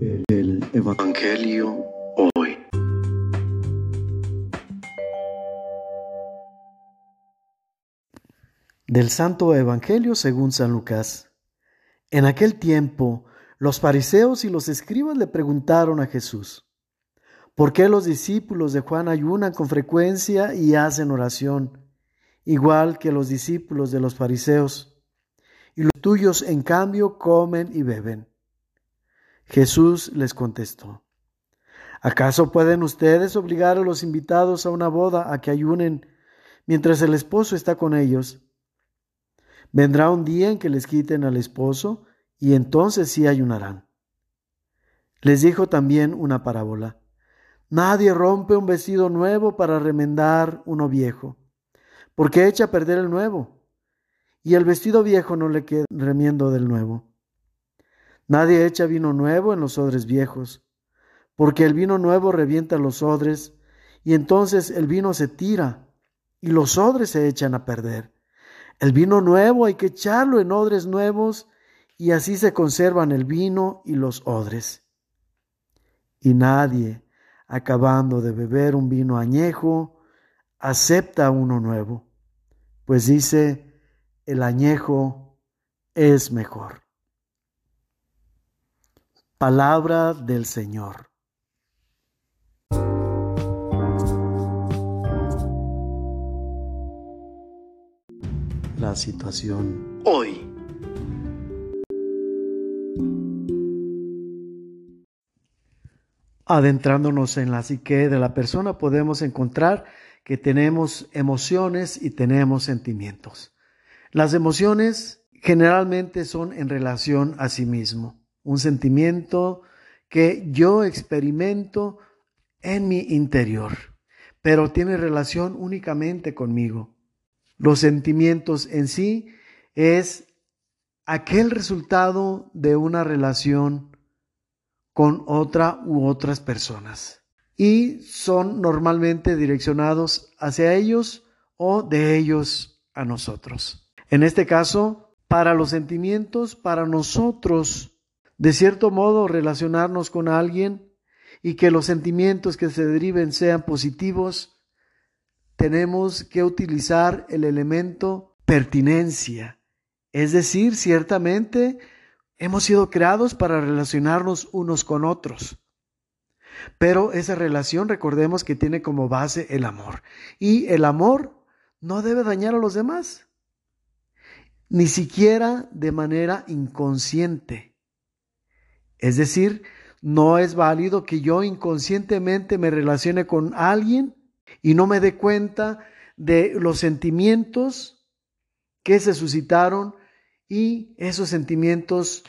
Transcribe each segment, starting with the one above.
El Evangelio hoy. Del Santo Evangelio según San Lucas. En aquel tiempo, los fariseos y los escribas le preguntaron a Jesús, ¿por qué los discípulos de Juan ayunan con frecuencia y hacen oración, igual que los discípulos de los fariseos? Y los tuyos, en cambio, comen y beben. Jesús les contestó, ¿acaso pueden ustedes obligar a los invitados a una boda a que ayunen mientras el esposo está con ellos? Vendrá un día en que les quiten al esposo y entonces sí ayunarán. Les dijo también una parábola. Nadie rompe un vestido nuevo para remendar uno viejo, porque echa a perder el nuevo, y el vestido viejo no le queda remiendo del nuevo. Nadie echa vino nuevo en los odres viejos, porque el vino nuevo revienta los odres, y entonces el vino se tira, y los odres se echan a perder. El vino nuevo hay que echarlo en odres nuevos, y así se conservan el vino y los odres. Y nadie, acabando de beber un vino añejo, acepta uno nuevo, pues dice, el añejo es mejor. Palabra del Señor. La situación hoy. Adentrándonos en la psique de la persona podemos encontrar que tenemos emociones y tenemos sentimientos. Las emociones generalmente son en relación a sí mismo un sentimiento que yo experimento en mi interior, pero tiene relación únicamente conmigo. Los sentimientos en sí es aquel resultado de una relación con otra u otras personas y son normalmente direccionados hacia ellos o de ellos a nosotros. En este caso, para los sentimientos, para nosotros de cierto modo, relacionarnos con alguien y que los sentimientos que se deriven sean positivos, tenemos que utilizar el elemento pertinencia. Es decir, ciertamente hemos sido creados para relacionarnos unos con otros. Pero esa relación, recordemos que tiene como base el amor. Y el amor no debe dañar a los demás, ni siquiera de manera inconsciente. Es decir, no es válido que yo inconscientemente me relacione con alguien y no me dé cuenta de los sentimientos que se suscitaron y esos sentimientos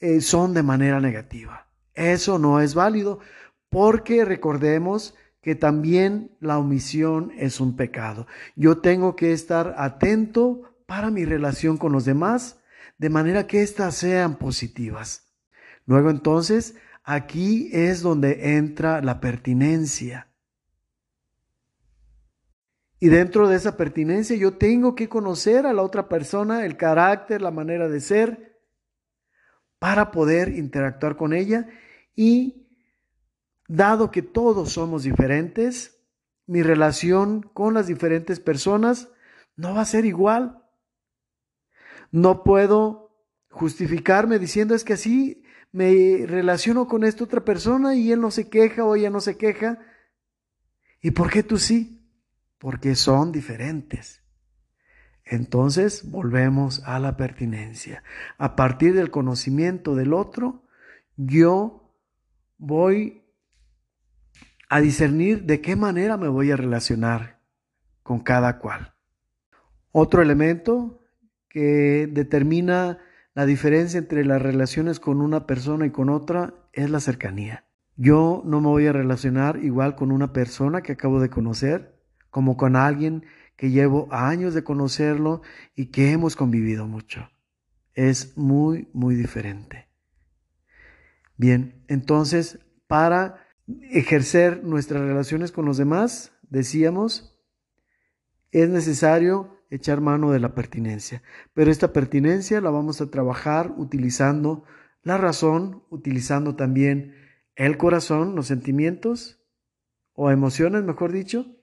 eh, son de manera negativa. Eso no es válido porque recordemos que también la omisión es un pecado. Yo tengo que estar atento para mi relación con los demás de manera que éstas sean positivas. Luego entonces, aquí es donde entra la pertinencia. Y dentro de esa pertinencia yo tengo que conocer a la otra persona, el carácter, la manera de ser, para poder interactuar con ella. Y dado que todos somos diferentes, mi relación con las diferentes personas no va a ser igual. No puedo justificarme diciendo es que así me relaciono con esta otra persona y él no se queja o ella no se queja. ¿Y por qué tú sí? Porque son diferentes. Entonces volvemos a la pertinencia. A partir del conocimiento del otro, yo voy a discernir de qué manera me voy a relacionar con cada cual. Otro elemento que determina la diferencia entre las relaciones con una persona y con otra es la cercanía. Yo no me voy a relacionar igual con una persona que acabo de conocer como con alguien que llevo años de conocerlo y que hemos convivido mucho. Es muy, muy diferente. Bien, entonces, para ejercer nuestras relaciones con los demás, decíamos, es necesario echar mano de la pertinencia. Pero esta pertinencia la vamos a trabajar utilizando la razón, utilizando también el corazón, los sentimientos o emociones, mejor dicho,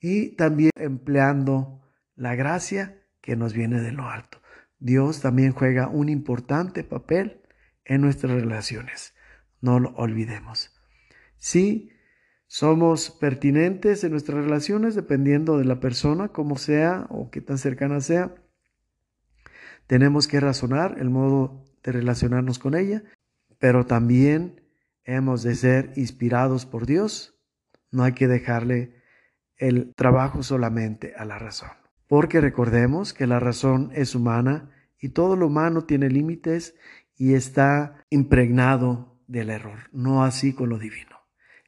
y también empleando la gracia que nos viene de lo alto. Dios también juega un importante papel en nuestras relaciones. No lo olvidemos. Sí, somos pertinentes en nuestras relaciones dependiendo de la persona, como sea o qué tan cercana sea. Tenemos que razonar el modo de relacionarnos con ella, pero también hemos de ser inspirados por Dios. No hay que dejarle el trabajo solamente a la razón. Porque recordemos que la razón es humana y todo lo humano tiene límites y está impregnado del error, no así con lo divino.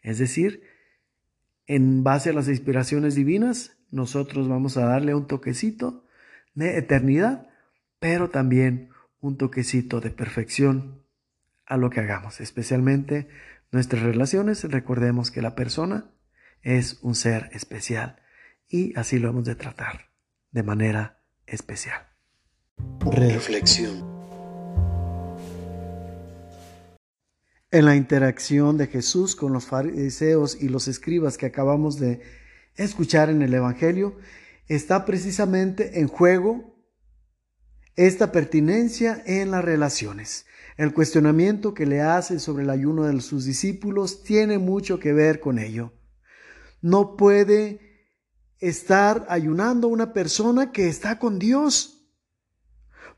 Es decir, en base a las inspiraciones divinas, nosotros vamos a darle un toquecito de eternidad, pero también un toquecito de perfección a lo que hagamos, especialmente nuestras relaciones. Recordemos que la persona es un ser especial y así lo hemos de tratar de manera especial. Reflexión. En la interacción de Jesús con los fariseos y los escribas que acabamos de escuchar en el Evangelio, está precisamente en juego esta pertinencia en las relaciones. El cuestionamiento que le hace sobre el ayuno de sus discípulos tiene mucho que ver con ello. No puede estar ayunando una persona que está con Dios,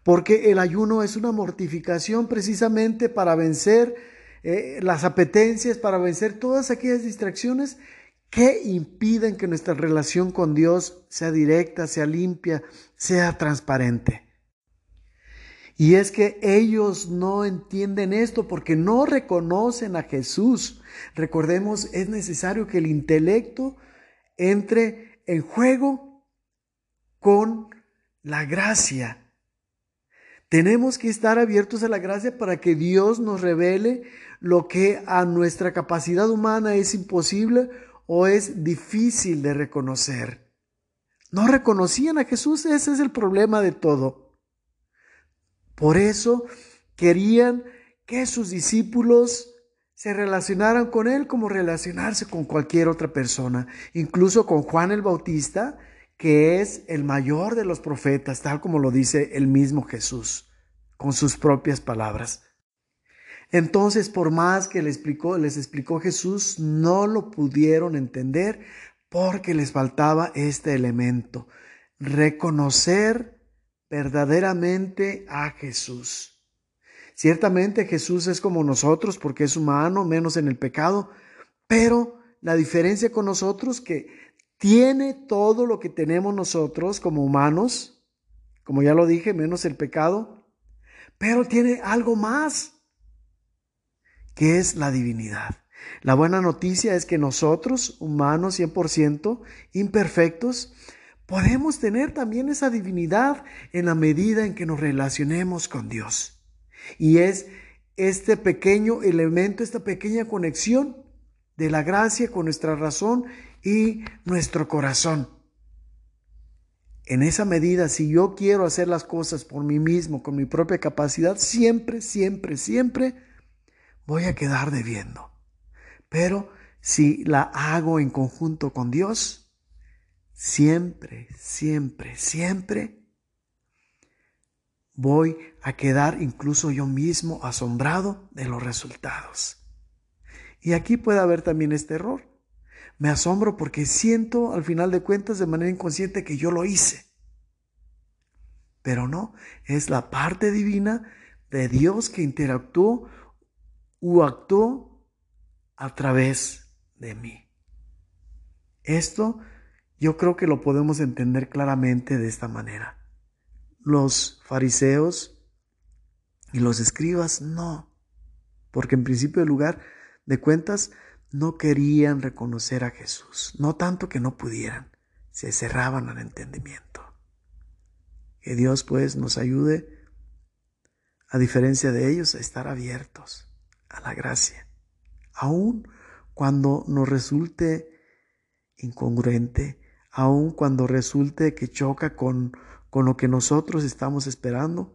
porque el ayuno es una mortificación precisamente para vencer eh, las apetencias, para vencer todas aquellas distracciones que impiden que nuestra relación con Dios sea directa, sea limpia, sea transparente. Y es que ellos no entienden esto porque no reconocen a Jesús. Recordemos, es necesario que el intelecto entre en juego con la gracia. Tenemos que estar abiertos a la gracia para que Dios nos revele lo que a nuestra capacidad humana es imposible o es difícil de reconocer. No reconocían a Jesús, ese es el problema de todo. Por eso querían que sus discípulos se relacionaran con Él como relacionarse con cualquier otra persona, incluso con Juan el Bautista, que es el mayor de los profetas, tal como lo dice el mismo Jesús, con sus propias palabras. Entonces, por más que les explicó, les explicó Jesús, no lo pudieron entender porque les faltaba este elemento, reconocer verdaderamente a Jesús. Ciertamente Jesús es como nosotros porque es humano, menos en el pecado, pero la diferencia con nosotros que tiene todo lo que tenemos nosotros como humanos, como ya lo dije, menos el pecado, pero tiene algo más, que es la divinidad. La buena noticia es que nosotros, humanos 100%, imperfectos, podemos tener también esa divinidad en la medida en que nos relacionemos con Dios. Y es este pequeño elemento, esta pequeña conexión de la gracia con nuestra razón y nuestro corazón. En esa medida, si yo quiero hacer las cosas por mí mismo, con mi propia capacidad, siempre, siempre, siempre voy a quedar debiendo. Pero si la hago en conjunto con Dios, siempre, siempre, siempre voy a quedar incluso yo mismo asombrado de los resultados. Y aquí puede haber también este error. Me asombro porque siento al final de cuentas de manera inconsciente que yo lo hice. Pero no, es la parte divina de Dios que interactuó o actuó a través de mí. Esto yo creo que lo podemos entender claramente de esta manera. Los fariseos y los escribas no, porque en principio de lugar de cuentas no querían reconocer a Jesús, no tanto que no pudieran, se cerraban al entendimiento. Que Dios pues nos ayude, a diferencia de ellos, a estar abiertos a la gracia, aun cuando nos resulte incongruente, aun cuando resulte que choca con, con lo que nosotros estamos esperando,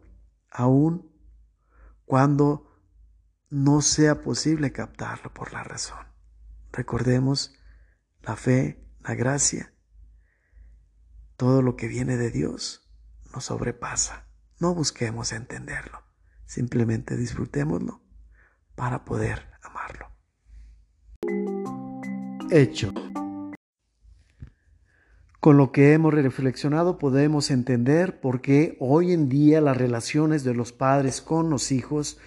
aun cuando no sea posible captarlo por la razón. Recordemos la fe, la gracia, todo lo que viene de Dios nos sobrepasa. No busquemos entenderlo, simplemente disfrutémoslo para poder amarlo. Hecho. Con lo que hemos reflexionado podemos entender por qué hoy en día las relaciones de los padres con los hijos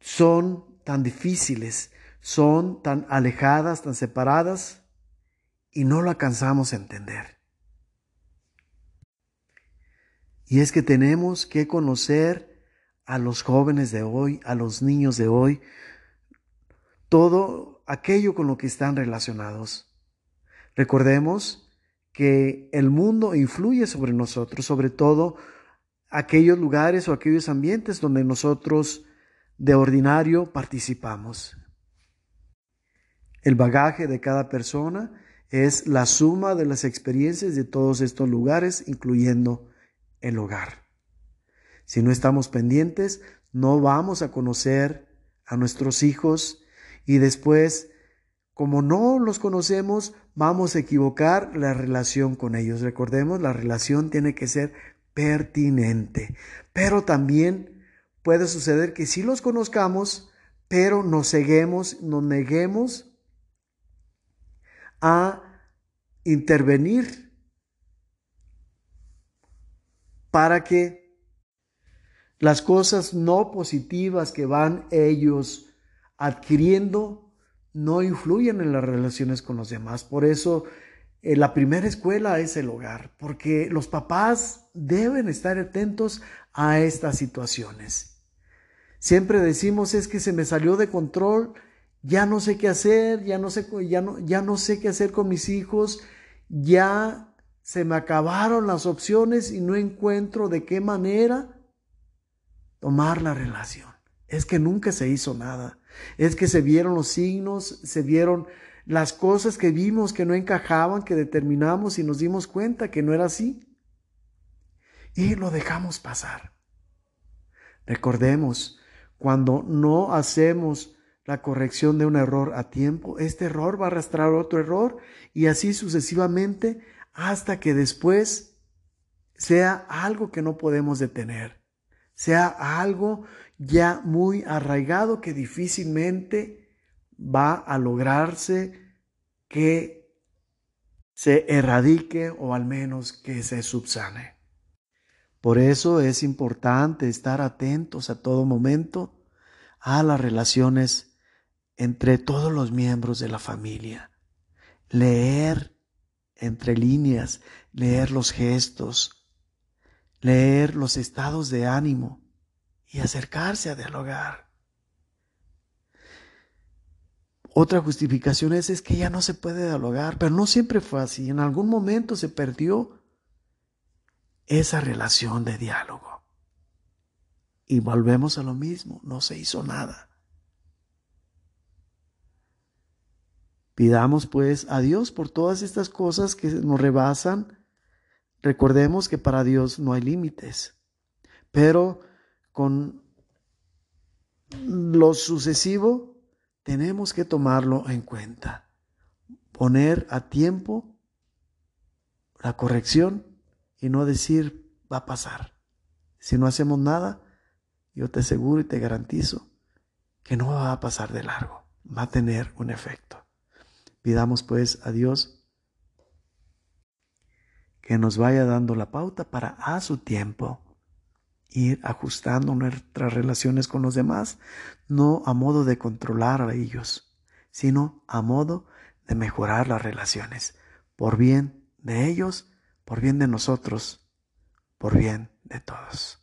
son tan difíciles, son tan alejadas, tan separadas y no lo alcanzamos a entender. Y es que tenemos que conocer a los jóvenes de hoy, a los niños de hoy, todo aquello con lo que están relacionados. Recordemos que el mundo influye sobre nosotros, sobre todo aquellos lugares o aquellos ambientes donde nosotros de ordinario participamos. El bagaje de cada persona es la suma de las experiencias de todos estos lugares, incluyendo el hogar. Si no estamos pendientes, no vamos a conocer a nuestros hijos y después, como no los conocemos, vamos a equivocar la relación con ellos. Recordemos, la relación tiene que ser pertinente, pero también puede suceder que sí los conozcamos, pero nos ceguemos, nos neguemos a intervenir para que las cosas no positivas que van ellos adquiriendo no influyan en las relaciones con los demás. Por eso eh, la primera escuela es el hogar, porque los papás deben estar atentos a estas situaciones. Siempre decimos es que se me salió de control, ya no sé qué hacer, ya no sé, ya no, ya no sé qué hacer con mis hijos, ya se me acabaron las opciones y no encuentro de qué manera tomar la relación. Es que nunca se hizo nada. Es que se vieron los signos, se vieron las cosas que vimos que no encajaban, que determinamos y nos dimos cuenta que no era así. Y lo dejamos pasar. Recordemos, cuando no hacemos la corrección de un error a tiempo, este error va a arrastrar otro error y así sucesivamente hasta que después sea algo que no podemos detener, sea algo ya muy arraigado que difícilmente va a lograrse que se erradique o al menos que se subsane. Por eso es importante estar atentos a todo momento a las relaciones entre todos los miembros de la familia. Leer entre líneas, leer los gestos, leer los estados de ánimo y acercarse a dialogar. Otra justificación es, es que ya no se puede dialogar, pero no siempre fue así. En algún momento se perdió esa relación de diálogo. Y volvemos a lo mismo, no se hizo nada. Pidamos pues a Dios por todas estas cosas que nos rebasan. Recordemos que para Dios no hay límites, pero con lo sucesivo tenemos que tomarlo en cuenta, poner a tiempo la corrección y no decir va a pasar. Si no hacemos nada, yo te aseguro y te garantizo que no va a pasar de largo, va a tener un efecto. Pidamos pues a Dios que nos vaya dando la pauta para a su tiempo ir ajustando nuestras relaciones con los demás, no a modo de controlar a ellos, sino a modo de mejorar las relaciones, por bien de ellos, por bien de nosotros, por bien de todos.